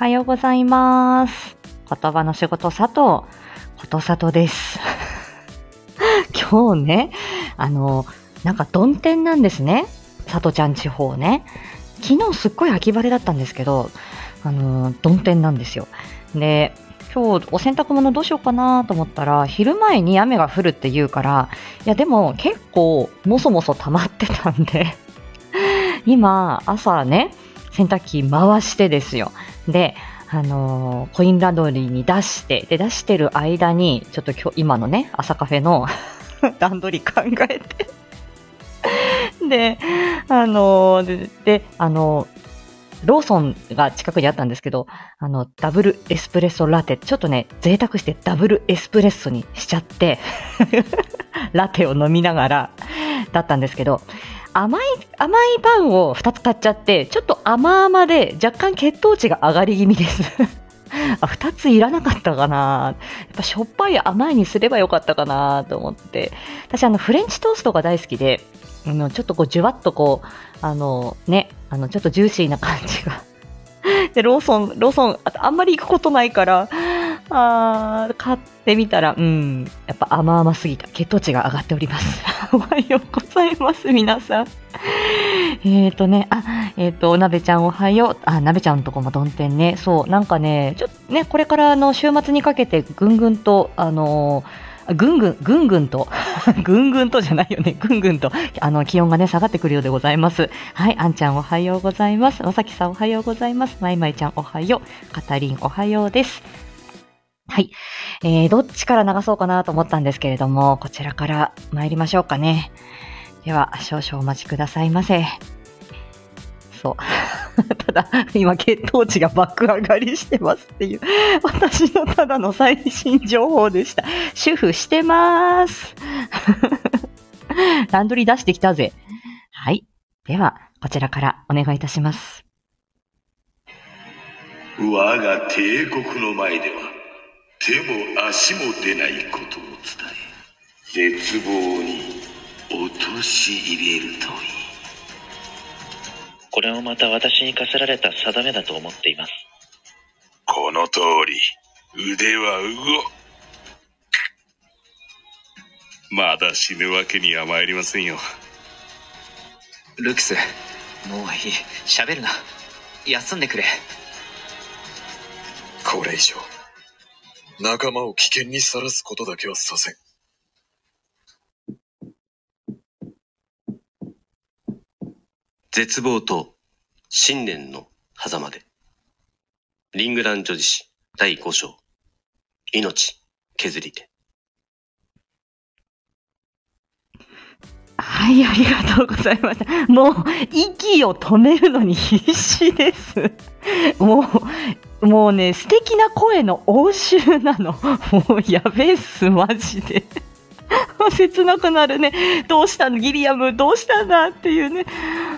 おはようございます。言葉の仕事佐藤、ことさとです。今日ね、あの、なんか曇天なんですね。佐藤ちゃん地方ね。昨日すっごい秋晴れだったんですけど、あの、曇天なんですよ。で、今日お洗濯物どうしようかなと思ったら、昼前に雨が降るって言うから、いやでも結構もそもそ溜まってたんで、今朝ね、洗濯機回してですよ。で、あのーコインランドリーに出して、で、出してる間に、ちょっと今日、今のね、朝カフェの 段取り考えて、で、あのーで、あのーローソンが近くにあったんですけど、あの、ダブルエスプレッソラテ、ちょっとね、贅沢してダブルエスプレッソにしちゃって、ラテを飲みながらだったんですけど、甘い、甘いパンを2つ買っちゃって、ちょっと甘々で若干血糖値が上がり気味です。あ、2ついらなかったかなやっぱしょっぱい甘いにすればよかったかなと思って。私、あの、フレンチトーストが大好きで、あの、ちょっとこう、じゅわっとこう、あの、ね、あの、ちょっとジューシーな感じが。で、ローソン、ローソン、ああんまり行くことないから、あ買ってみたら、うん、やっぱ甘々すぎた。血糖値が上がっております。おはようございます、皆さん。えーとね、あ、えーと、なべちゃんおはよう。あ、なべちゃんのとこも曇天ね。そう、なんかね、ちょっとね、これからの週末にかけてぐんぐんと、あのーぐんぐん、ぐんぐんと、ぐんぐんとじゃないよね、ぐんぐんと、あの、気温がね、下がってくるようでございます。はい、あんちゃんおはようございます。まさきさんおはようございます。まいまいちゃんおはよう。かたりんおはようです。はい。えー、どっちから流そうかなと思ったんですけれども、こちらから参りましょうかね。では、少々お待ちくださいませ。そう。ただ、今、血糖値が爆上がりしてますっていう、私のただの最新情報でした。主婦してます。ランドリー出してきたぜ。はい。では、こちらからお願いいたします。我が帝国の前では手も足も出ないことを伝え絶望に陥れるといいこれもまた私に課せられた定めだと思っています。この通り腕は動まだ死ぬわけには参りませんよルクス、もういい。喋るな。休んでくれ。これ以上、仲間を危険にさらすことだけはさせん。絶望と信念の狭間で。リングラン女子史第5章。命削り手。はい、ありがとうございました。もう、息を止めるのに必死です。もう、もうね、素敵な声の応酬なの。もう、やべえっす、マジで。切なくなるね。どうしたの？ギリアム、どうしたんだ？っていうね。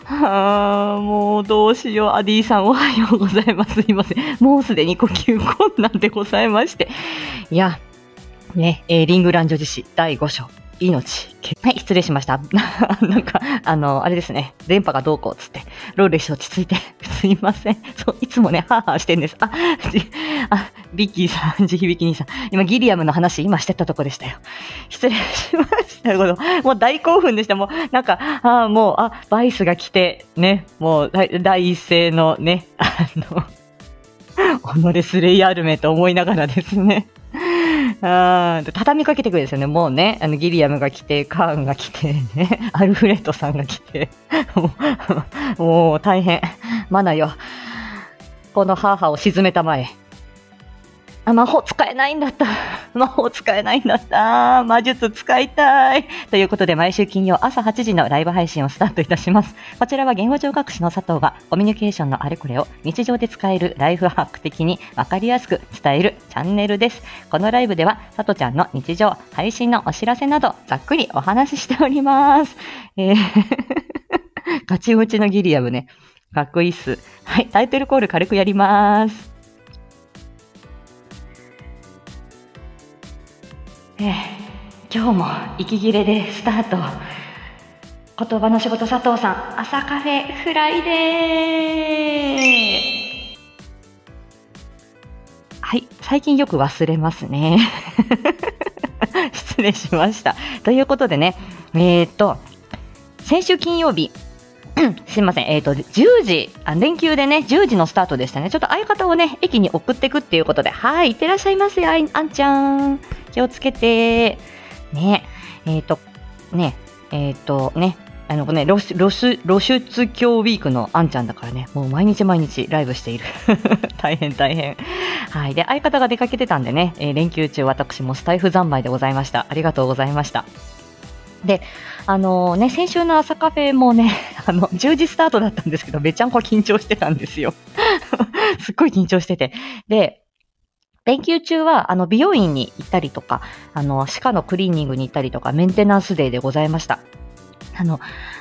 はあ、もうどうしよう。アディさんおはようございます。すいません。もうすでに呼吸困難でございまして。いや、ね、えーリングラン女子史第5章。命。はい、失礼しました。なんか、あの、あれですね。電波がどうこうっつって、ロールして落ち着いて、すいません。そう、いつもね、ハーハーしてんです。あ、あ、ビッキーさん、地響き兄さん。今、ギリアムの話、今してたとこでしたよ。失礼しました。このもう大興奮でした。もう、なんか、あもう、あ、バイスが来て、ね、もう、第第一声のね、あの、己スレイヤールメと思いながらですね。あ畳みかけてくるんですよね。もうね、あのギリアムが来て、カーンが来て、ね、アルフレッドさんが来て、もう大変。マナよ。この母を沈めたまえ。あ、魔法使えないんだった。魔法使えないんだった。魔術使いたい。ということで、毎週金曜朝8時のライブ配信をスタートいたします。こちらは言語聴覚士の佐藤がコミュニケーションのあれこれを日常で使えるライフハック的にわかりやすく伝えるチャンネルです。このライブでは、佐藤ちゃんの日常、配信のお知らせなど、ざっくりお話ししております。えー ガチムチのギリアムね。かっこいいっす。はい、タイトルコール軽くやります。えー今日も息切れでスタート。言葉の仕事佐藤さん、朝カフェフライデー最近よく忘れますね。失礼しました。ということでね、えっ、と、先週金曜日、すいません、えっ、と、10時あ、連休でね、10時のスタートでしたね。ちょっと相方をね、駅に送っていくっていうことで、はい、いってらっしゃいませ、あいあんちゃん。気をつけて。ね、えっ、と、ね、えっ、と、ね、あのね、露出、露出、露出狂ウィークのあんちゃんだからね、もう毎日毎日ライブしている。大変大変。はい。で、相方が出かけてたんでね、えー連休中私もスタイフ三昧でございました。ありがとうございました。で、あのね、先週の朝カフェもね、あの、10時スタートだったんですけど、めちゃんこ緊張してたんですよ。すっごい緊張してて。で、連休中は、あの、美容院に行ったりとか、あの、歯科のクリーニングに行ったりとか、メンテナンスデーでございました。あの、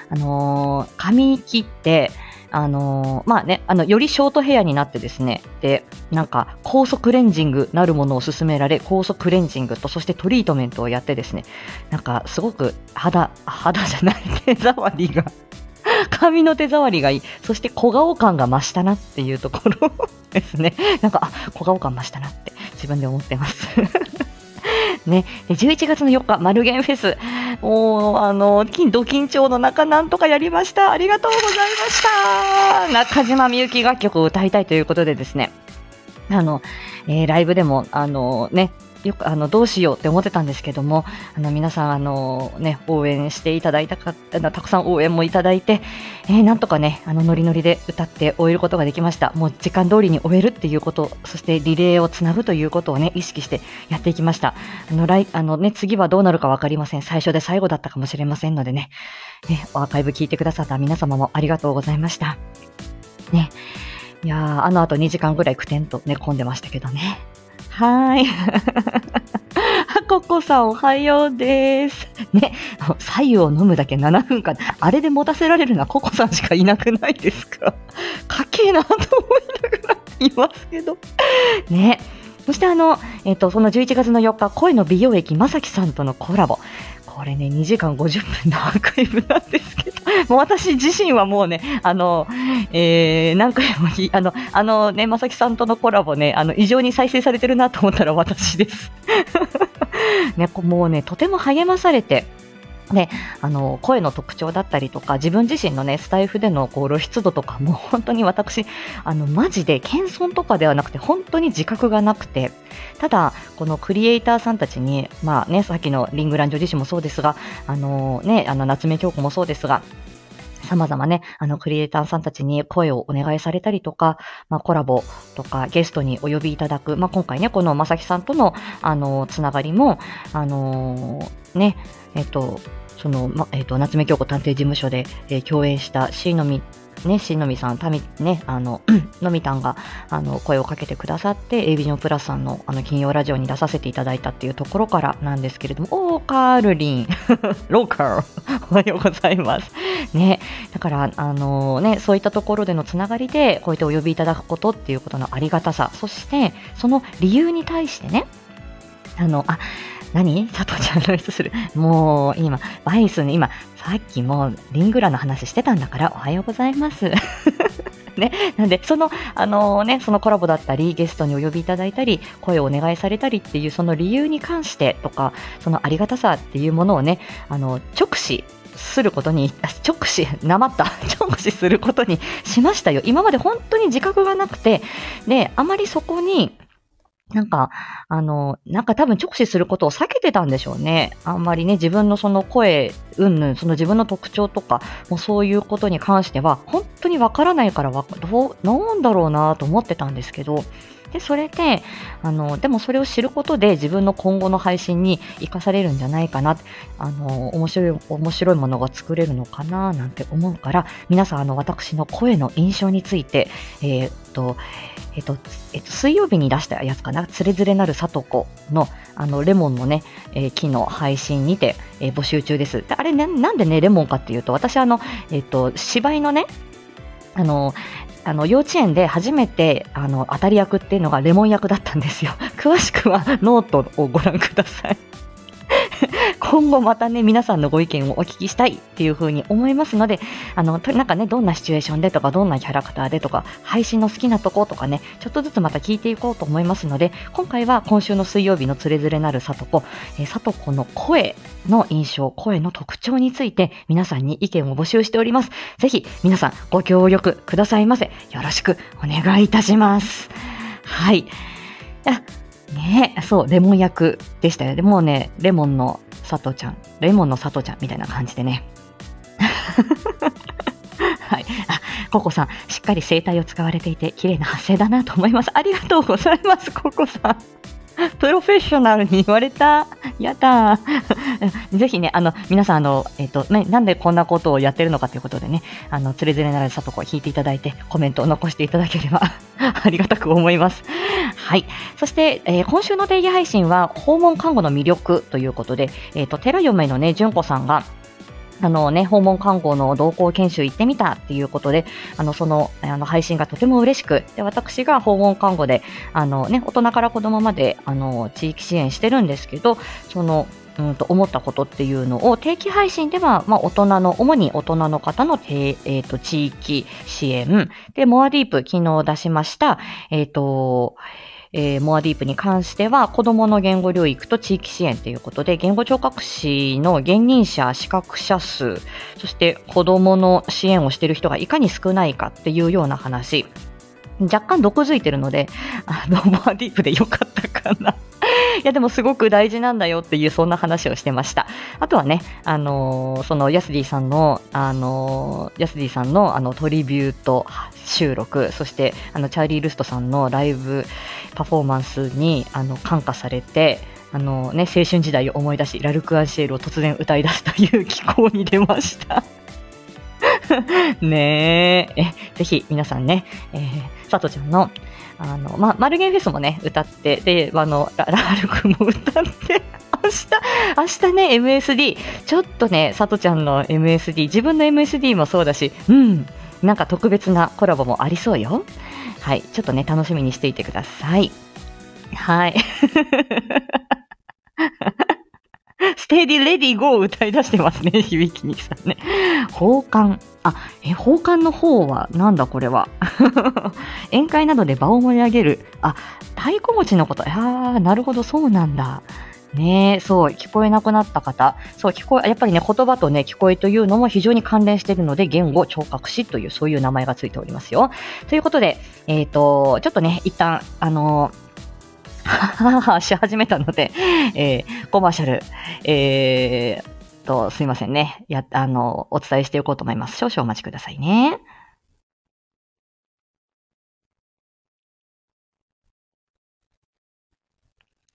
あのー髪切って、あのーまあね、あの、よりショートヘアになってですね、で、なんか、高速クレンジングなるものを勧められ、高速クレンジングと、そしてトリートメントをやってですね、なんか、すごく肌、肌じゃない、手触りが、髪の手触りがいい、そして小顔感が増したなっていうところですね。なんか、あ、小顔感増したなって自分で思ってます。ね、11月の4日、丸源フェス、もう、あの、金、ド緊張の中、なんとかやりました。ありがとうございました。中島みゆき楽曲を歌いたいということでですね、あの、えーライブでも、あのね、よく、あの、どうしようって思ってたんですけども、あの、皆さん、あの、ね、応援していただいたか、たくさん応援もいただいて、えーなんとかね、あの、ノリノリで歌って終えることができました。もう時間通りに終えるっていうこと、そしてリレーをつなぐということをね、意識してやっていきました。あの、来、あのね、次はどうなるかわかりません。最初で最後だったかもしれませんのでね、ね、アーカイブ聞いてくださった皆様もありがとうございました。ね。いや、あの後2時間ぐらいくてんと寝込んでましたけどね。はい。はここさんおはようです。ね、左右を飲むだけ7分間、あれで持たせられるのはココさんしかいなくないですか？かっけえなと思いながらいますけど。ね。そしてあの、えっ、と、その11月の4日、声の美容液まさきさんとのコラボ。これね、2時間50分のアーカイブなんですけど、もう私自身はもうね、あの、えー、何回も、あの、あのね、まさきさんとのコラボね、あの、異常に再生されてるなと思ったら私です。ね、もうね、とても励まされて、で、あの、声の特徴だったりとか、自分自身のね、スタイフでのこう露出度とかも、本当に私、あの、マジで謙遜とかではなくて、本当に自覚がなくて、ただ、このクリエイターさんたちに、まあね、さっきのリングランジョ自身もそうですが、あのね、あの、夏目京子もそうですが、様々ね、あの、クリエイターさんたちに声をお願いされたりとか、まあ、コラボとか、ゲストにお呼びいただく、まあ、今回ね、このまさきさんとの、あの、つながりも、あのね、えっと、その、ま、えっと、夏目京子探偵事務所で、えー共演したしのみ、ね、しのみさん、たみ、ね、あの、のみたんが、あの、声をかけてくださって、A ビジョンプラスさんの、あの、金曜ラジオに出させていただいたっていうところからなんですけれども、おー、カールリン、ローカル、おはようございます。ね、だから、あのね、そういったところでのつながりで、こうやってお呼びいただくことっていうことのありがたさ、そして、その理由に対してね、あの、あ、何？佐藤ちゃん露出する。もう、今、バイスね、今、さっきもリングラの話してたんだから、おはようございます。ね、なんで、その、あのね、そのコラボだったり、ゲストにお呼びいただいたり、声をお願いされたりっていう、その理由に関してとか、そのありがたさっていうものをね、あの、直視することに、直視、なまった、直視することにしましたよ。今まで本当に自覚がなくて、で、あまりそこに、なんか、あの、なんか多分直視することを避けてたんでしょうね。あんまりね、自分のその声、うんぬん、その自分の特徴とか、もうそういうことに関しては、本当にわからないからわ、どう、なんだろうなと思ってたんですけど、で、それで、あの、でもそれを知ることで自分の今後の配信に活かされるんじゃないかな、あの、面白い、面白いものが作れるのかな、なんて思うから、皆さん、あの、私の声の印象について、えーっと、えっと、えっと、水曜日に出したやつかな、つれづれなるさとこの、あの、レモンのね、えー、木の配信にて、えー募集中です。であれね、なんでね、レモンかっていうと、私、あの、えっと、芝居のね、あの、あの幼稚園で初めてあの当たり役っていうのがレモン役だったんですよ。詳しくはノートをご覧ください。今後またね、皆さんのご意見をお聞きしたいっていうふうに思いますので、あの、なんかね、どんなシチュエーションでとか、どんなキャラクターでとか、配信の好きなとことかね、ちょっとずつまた聞いていこうと思いますので、今回は今週の水曜日のつれづれなるさとこ、えー、さとこの声の印象、声の特徴について皆さんに意見を募集しております。ぜひ皆さんご協力くださいませ。よろしくお願いいたします。はい。ねそう、レモン役でしたよ。でもうね、レモンの佐藤ちゃん、レモンの佐藤ちゃんみたいな感じでね。はい。あ、ココさん、しっかり声帯を使われていて、綺麗な発声だなと思います。ありがとうございます、ココさん。プロフェッショナルに言われた。やだ ぜひね、あの、皆さん、あの、えっ、と、ね、なんでこんなことをやってるのかということでね、あの、つれづれなるさとこを聞いていただいて、コメントを残していただければありがたく思います。はい。そして、えー今週の定義配信は、訪問看護の魅力ということで、えっ、と、寺嫁のね、純子さんが、あのね、訪問看護の同行研修行ってみたっていうことで、あの、その、あの、配信がとても嬉しく、で、私が訪問看護で、あのね、大人から子供まで、あの、地域支援してるんですけど、その、うんと思ったことっていうのを定期配信では、まあ、大人の、主に大人の方の、えーと地域支援。で、モアディープ、昨日出しました、えっ、と、えーモアディープに関しては、子供の言語療育と地域支援ということで、言語聴覚士の現任者、資格者数、そして子供の支援をしている人がいかに少ないかっていうような話。若干毒づいてるので、あの、モアディープでよかったかな。いや、でもすごく大事なんだよっていう、そんな話をしてました。あとはね、あのーその、ヤスディさんの、あのーヤスディさんの、あの、トリビュート収録、そして、あの、チャーリー・ルストさんのライブパフォーマンスに、あの、感化されて、あのね、青春時代を思い出し、ラルク・アンシェールを突然歌い出すという機構に出ました。ねえ、ぜひ皆さんね、えー、さとちゃんの、あの、ま、マルゲンフェスもね、歌って、で、あの、ララル君も歌って、明日、明日ね、MSD、ちょっとね、さとちゃんの MSD、自分の MSD もそうだし、うん、なんか特別なコラボもありそうよ。はい、ちょっとね、楽しみにしていてください。はい。steady ready go 歌い出してますね、響きにさんね。幇間。あ、え、幇間の方は、なんだこれは？宴会などで場を盛り上げる。あ、太鼓持ちのこと。あー、なるほど、そうなんだ。ねえ、そう、聞こえなくなった方。そう、聞こえ、やっぱりね、言葉とね、聞こえというのも非常に関連しているので、言語聴覚士という、そういう名前がついておりますよ。ということで、えっ、と、ちょっとね、一旦、あのははは し始めたので、えーコマーシャル、えーと、すいませんね。や、あの、お伝えしていこうと思います。少々お待ちくださいね。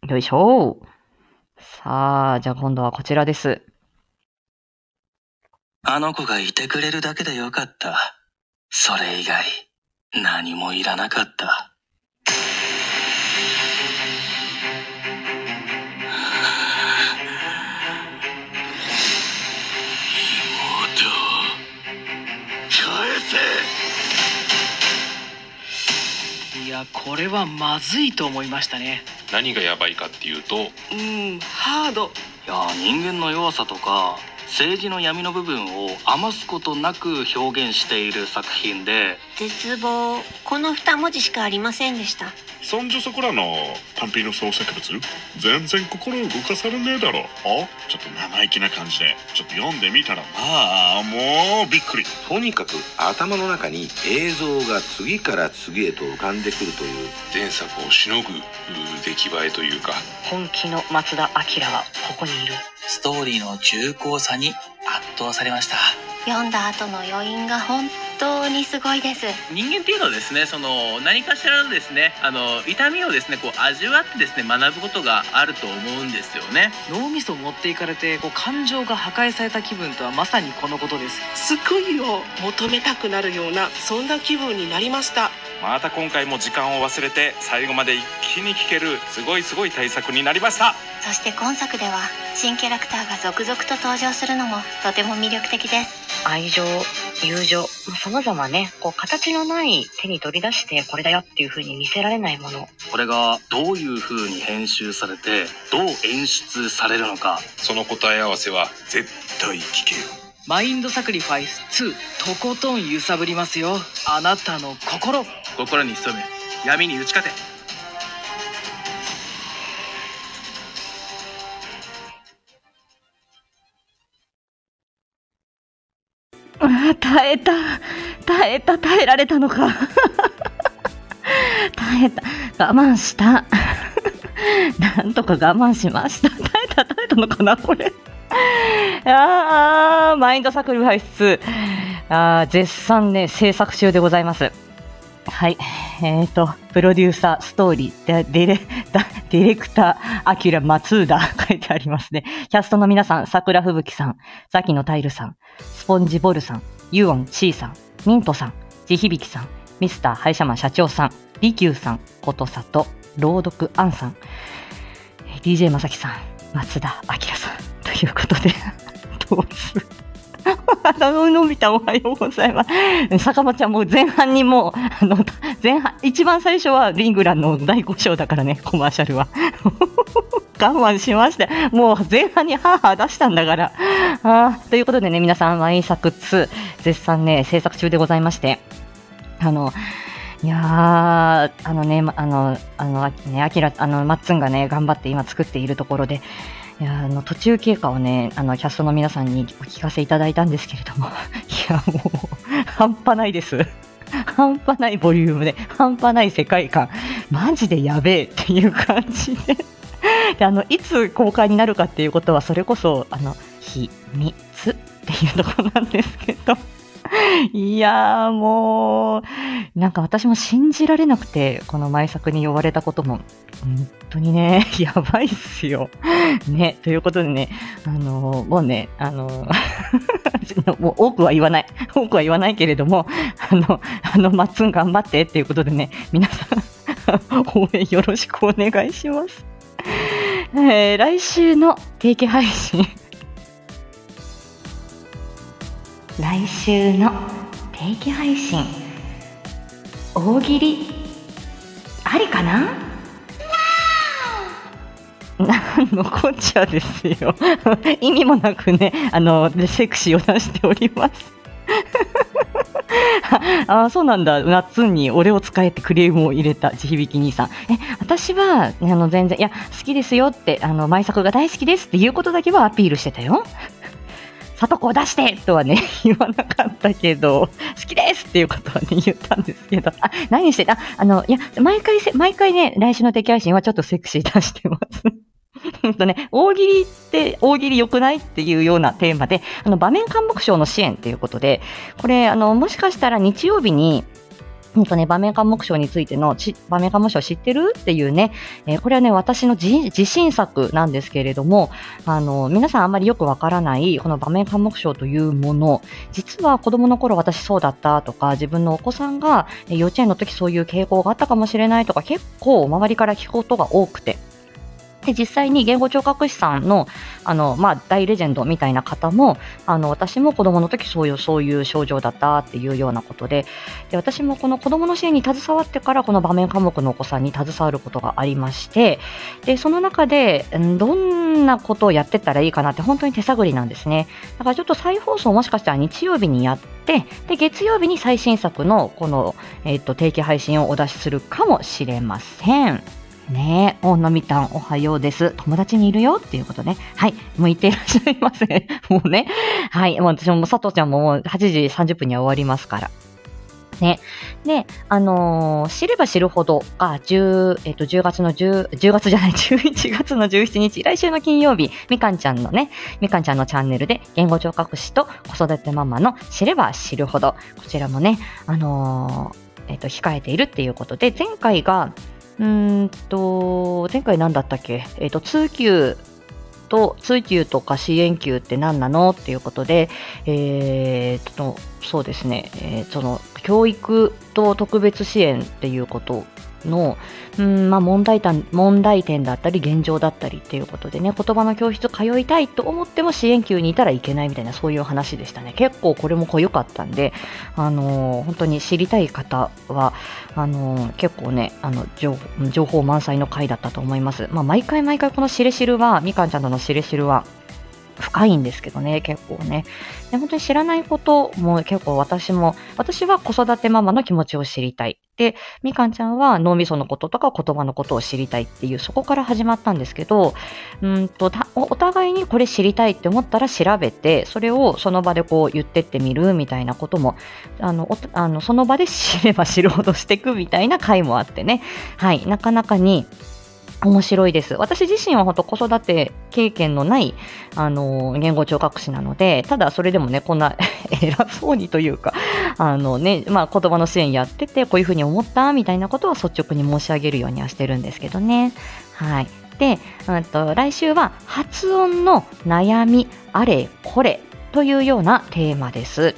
よいしょ。さあ、じゃあ今度はこちらです。あの子がいてくれるだけでよかった。それ以外、何もいらなかった。せいやこれはまずいと思いましたね。何がやばいかっていうとうんハード。いや人間の弱さとか政治の闇の部分を余すことなく表現している作品で。絶望。この二文字しかありませんでしたそんじょそこらの単品の創作物全然心動かされねえだろ。あちょっと生意気な感じで。ちょっと読んでみた。らまあもうびっくり。とにかく頭の中に映像が次から次へと浮かんでくるという前作をしのぐう出来栄えというか。本気の松田明はここにいる。ストーリーの重厚さに圧倒されました。読んだ後の余韻が本当にすごいです。人間っていうのはですねその何かしらのですねあの痛みをですねこう味わってですね学ぶことがあると思うんですよね。脳みそを持っていかれてこう感情が破壊された気分とはまさにこのことです。救いを求めたくなるようなそんな気分になりましたまた今回も時間を忘れて最後まで一気に聴けるすごいすごい大作になりました。そして今作では新キャラクターが続々と登場するのもとても魅力的です。愛情、友情、様々ね、こう形のない手に取り出してこれだよっていう風に見せられないもの。これがどういう風に編集されてどう演出されるのか。その答え合わせは絶対聞けよ。マインドサクリファイス2とことん揺さぶりますよ。あなたの心心に潜め闇に打ち勝て、耐えた。耐えた、耐えられたのか。耐えた。我慢した。なんとか我慢しました。耐えた、耐えたのかな、これ。ああ、マインドサクリファイス。あ絶賛ね、制作中でございます。はい。えっ、と、プロデューサー、ストーリー、デデレ、ディレクター、アキラ・松浦 書いてありますね。キャストの皆さん、桜吹雪さん、ザキのタイルさん、スポンジボルさん、ユオン・チーさん、ミントさん、地響さん、ミスター・ハイシャマン社長さん、リキューさん、ことさと、朗読アンさん、えー DJ まさきさん、松田明さん、ということで、どうする？あの、のび太おはようございます。坂本ちゃんも前半にもう、あの、前半、一番最初はリングランの第5章だからね、コマーシャルは。我慢しまして、もう前半にハーハー出したんだから。あということでね、皆さん、ワイン作2、絶賛ね、制作中でございまして、あの、いやー、あのね、あの、あの、あね、アキラ、あの、マッツンがね、頑張って今作っているところで、いやあの途中経過をね、あのキャストの皆さんにお聞かせいただいたんですけれども、いや、もう、半端ないです。半端ないボリュームで、半端ない世界観、マジでやべえっていう感じで。であのいつ公開になるかっていうことは、それこそ、あの、秘密っていうところなんですけど。いやーもう、なんか私も信じられなくて、この前作に呼ばれたことも、本当にね、やばいっすよ。ね、ということでね、あのもうね、あの もう多くは言わない、多くは言わないけれども、あの、あの、マッツン頑張ってっていうことでね、皆さん、応援よろしくお願いします。えー来週の定期配信。来週の定期配信。大喜利、ありかな？なんのこっちゃですよ。意味もなくね、あの、セクシーを出しております。あそうなんだ、ナッツンに俺を使えてクレームを入れた地響兄さん。え、私は、あの、全然、いや、好きですよって、あの、舞作が大好きですっていうことだけはアピールしてたよ。さとこを出してとはね、言わなかったけど、好きですっていうことはね、言ったんですけど、あ、何してた？あの、いや、毎回せ、毎回ね、来週の敵配信はちょっとセクシー出してます。ほんとね、大喜利って大喜利良くないっていうようなテーマで、あの場面監目賞の支援っていうことで、これ、あの、もしかしたら日曜日に、うんとね、場面監目賞についてのち場面監目賞知ってるっていうね、えーこれはね、私の自信作なんですけれども、あの、皆さんあんまりよくわからない、この場面監目賞というもの、実は子供の頃私そうだったとか、自分のお子さんが幼稚園の時そういう傾向があったかもしれないとか、結構周りから聞くことが多くて、で、実際に言語聴覚士さんの、あの、まあ、大レジェンドみたいな方も、あの、私も子供の時そういう、そういう症状だったっていうようなことで、で、私もこの子供の支援に携わってから、この場面科目のお子さんに携わることがありまして、で、その中で、どんなことをやってったらいいかなって、本当に手探りなんですね。だからちょっと再放送もしかしたら日曜日にやって、で、月曜日に最新作の、この、えっ、と、定期配信をお出しするかもしれません。ねえ、おのみたんおはようです。友達にいるよっていうことね。はい。もう言っていらっしゃいませ。もうね。はい。もう私も佐藤ちゃんももう8時30分には終わりますから。ね。で、あのー知れば知るほどが、10、えっ、と、10月の10、10月じゃない、11月の17日、来週の金曜日、みかんちゃんのね、みかんちゃんのチャンネルで、言語聴覚士と子育てママの知れば知るほど、こちらもね、あのーえっ、と、控えているっていうことで、前回が、うんと、前回何だったっけ？えっ、と、通級と、通級とか支援級って何なの？っていうことで、えーと、そうですね、えーその、教育と特別支援っていうことの、うんまあ、問題点問題点だったり現状だったりっていうことでね言葉の教室通いたいと思っても支援級にいたらいけないみたいなそういう話でしたね結構これも濃ゆかったんで、あのー本当に知りたい方はあのー結構ねあの情報満載の回だったと思います、まあ、毎回毎回このしれしるはみかんちゃんとのしれしるは深いんですけどね、結構ね。で本当に知らないことも結構私も、私は子育てママの気持ちを知りたい。で、みかんちゃんは脳みそのこととか言葉のことを知りたいっていう、そこから始まったんですけど、うんとお互いにこれ知りたいって思ったら調べて、それをその場でこう言ってってみるみたいなことも、あの、おあのその場で知れば知るほどしていくみたいな回もあってね。はい、なかなかに、面白いです。私自身は本当子育て経験のない、あの、言語聴覚士なので、ただそれでもね、こんな 偉そうにというか、あのね、まあ言葉の支援やってて、こういうふうに思ったみたいなことは率直に申し上げるようにはしてるんですけどね。はい。で、うんと、来週は発音の悩みあれこれというようなテーマです。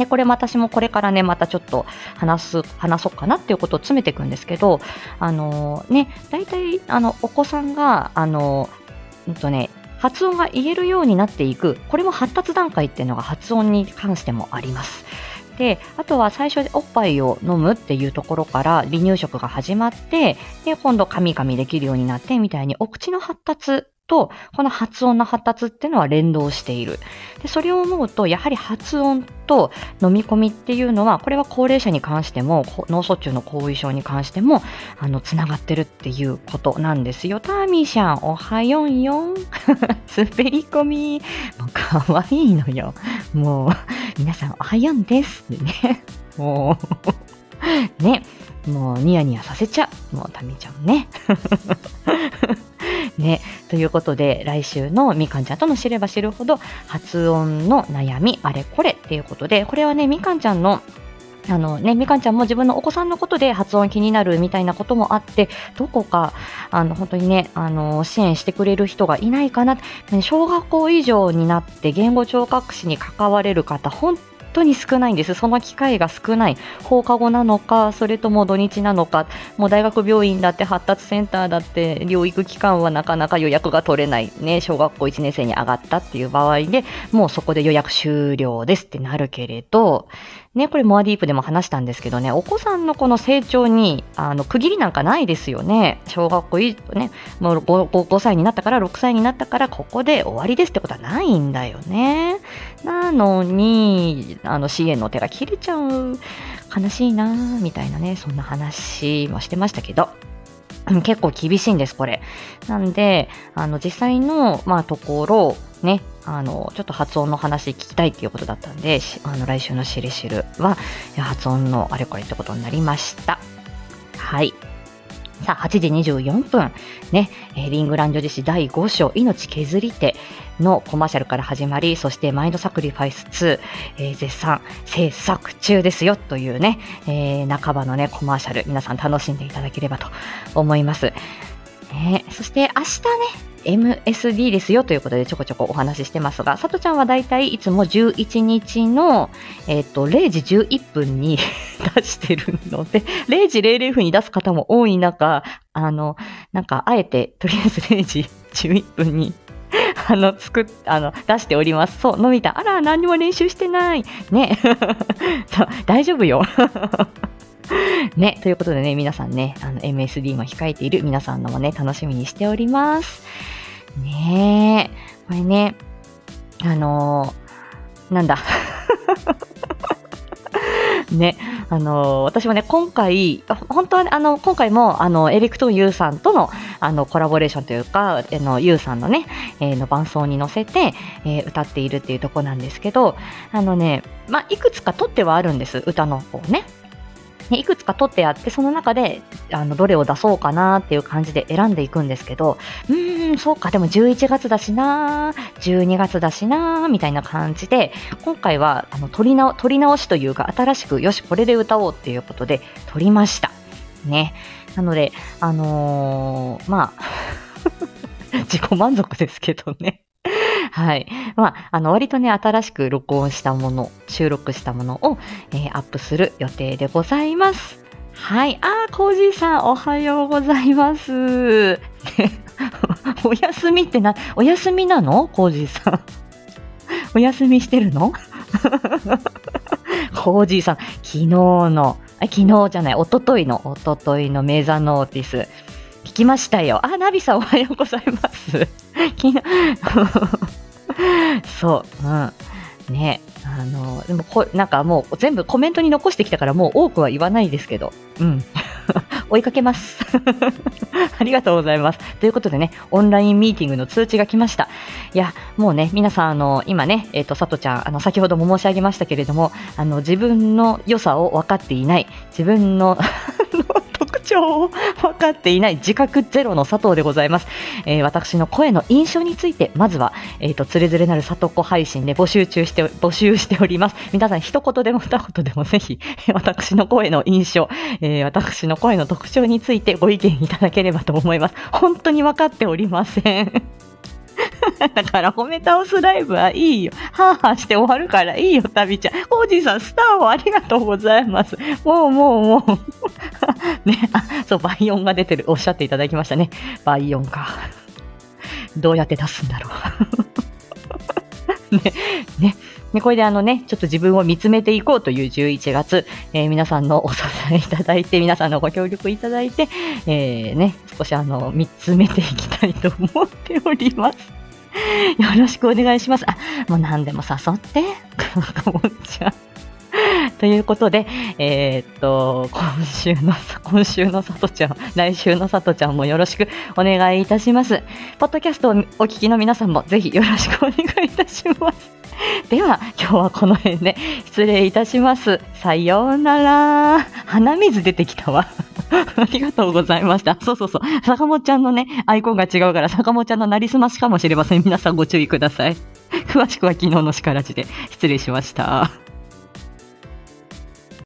で、これも私もこれからね、またちょっと話す、話そうかなっていうことを詰めていくんですけど、あのね、大体、あの、お子さんが、あの、うんとね、発音が言えるようになっていく、これも発達段階っていうのが発音に関してもあります。で、あとは最初でおっぱいを飲むっていうところから離乳食が始まって、で、今度噛み噛みできるようになってみたいにお口の発達とこの発音の発達っていうのは連動している。で、それを思うと、やはり発音と飲み込みっていうのは、これは高齢者に関しても、脳卒中の後遺症に関しても、あの、つながってるっていうことなんですよ。ターミーシャン、おはよんよん。滑り込み。もうかわいいのよ。もう、皆さんおはよんです。ね。もう、ね。もうニヤニヤさせちゃう。もうタミちゃんね。ね。ということで、来週のみかんちゃんとの知れば知るほど、発音の悩み、あれこれっていうことで、これはね、みかんちゃんのあのね、みかんちゃんも自分のお子さんのことで発音気になるみたいなこともあって、どこか、あの、本当にね、あの、支援してくれる人がいないかな。小学校以上になって言語聴覚士に関われる方、本当に少ないんです。その機会が少ない。放課後なのか、それとも土日なのか、もう大学病院だって発達センターだって療育期間はなかなか予約が取れない。ね、小学校1年生に上がったっていう場合で、もうそこで予約終了ですってなるけれど、ね、これモアディープでも話したんですけどね、お子さんのこの成長に、あの、区切りなんかないですよね。小学校い、ね、もう 5, 5歳になったから、6歳になったから、ここで終わりですってことはないんだよね。なのに、あの、支援の手が切れちゃう。悲しいなぁみたいなね、そんな話もしてましたけど。結構厳しいんです、これ。なんで、あの、実際の、まあ、ところ、ね、あの、ちょっと発音の話聞きたいっていうことだったんで、あの、来週のしるしるは、発音のあれこれってことになりました。はい。さあ、8時24分、ね、リングランド女子第5章、命削り手のコマーシャルから始まり、そしてマインドサクリファイス2、えー絶賛制作中ですよというね、えー半ばのね、コマーシャル、皆さん楽しんでいただければと思います。ね、そして明日ね、MSD ですよということでちょこちょこお話ししてますが、さとちゃんはだいたいいつも11日の、えっ、と、0時11分に 出してるので、0時00分に出す方も多い中、あの、なんか、あえて、とりあえず0時11分に、あの、作っ、あの、出しております。そう、のび太、あら、何にも練習してない。ね。大丈夫よ。ね、ということでね、皆さんね、あの、MSD も控えている皆さんのもね、楽しみにしております。ねえ、これね、あのーなんだ。ね、あのー私もね、今回、本当はね、あの、今回も、あの、エリクトンユーさんとの、あの、コラボレーションというか、あの、ユーさんのね、えーの伴奏に乗せて、えー歌っているっていうとこなんですけど、あのね、まあ、いくつか撮ってはあるんです、歌の方ね。ねいくつか撮ってあって、その中で、あの、どれを出そうかなっていう感じで選んでいくんですけど、うーん、そうか、でも11月だしな12月だしなみたいな感じで、今回は、あの、撮り直、撮り直しというか、新しく、よし、これで歌おうっていうことで、撮りました。ね。なので、あのーまあ、自己満足ですけどね。はい。まあ、あの、割とね、新しく録音したもの、収録したものを、えーアップする予定でございます。はい。あー、コージーさん、おはようございます。お休みってな、お休みなの？コージーさん。お休みしてるの？コージーさん、昨日の、昨日じゃない、一昨日の、一昨日のメザノーティス、聞きましたよ。あ、ナビさんおはようございます。昨日、そう、うん。ね、あの、でもこ、なんかもう全部コメントに残してきたからもう多くは言わないですけど、うん。追いかけます。ありがとうございます。ということでね、オンラインミーティングの通知が来ました。いや、もうね、皆さん、あの、今ね、えっ、と、さとちゃん、あの、先ほども申し上げましたけれども、あの、自分の良さを分かっていない、自分の特徴を分かっていない自覚ゼロの佐藤でございます。えー私の声の印象について、まずは、えっ、と、つれづれなる里子配信で募集中して、募集しております。皆さん、一言でも二言でもぜひ、私の声の印象、えー私の声の特徴についてご意見いただければと思います。本当に分かっておりません。だから褒め倒すライブはいいよ。はぁはぁして終わるからいいよ、旅ちゃん。コージーさん、スターをありがとうございます。もうもうもう。ね、あ、そう、倍音が出てる。おっしゃっていただきましたね。倍音か。どうやって出すんだろう。ね、ね。ね、これであのね、ちょっと自分を見つめていこうという11月、えー皆さんのお支えいただいて、皆さんのご協力いただいて、えーね、少しあの、見つめていきたいと思っております。よろしくお願いします。あ、もう何でも誘って。かぼちゃ。ということで、えーっと、今週の、今週のさとちゃん、来週のさとちゃんもよろしくお願いいたします。ポッドキャストをお聞きの皆さんもぜひよろしくお願いいたします。では、今日はこの辺で失礼いたします。さようなら。鼻水出てきたわ。ありがとうございました。そうそうそう。坂本ちゃんのね、アイコンが違うから、坂本ちゃんのなりすましかもしれません。皆さんご注意ください。詳しくは昨日のしからじで失礼しました。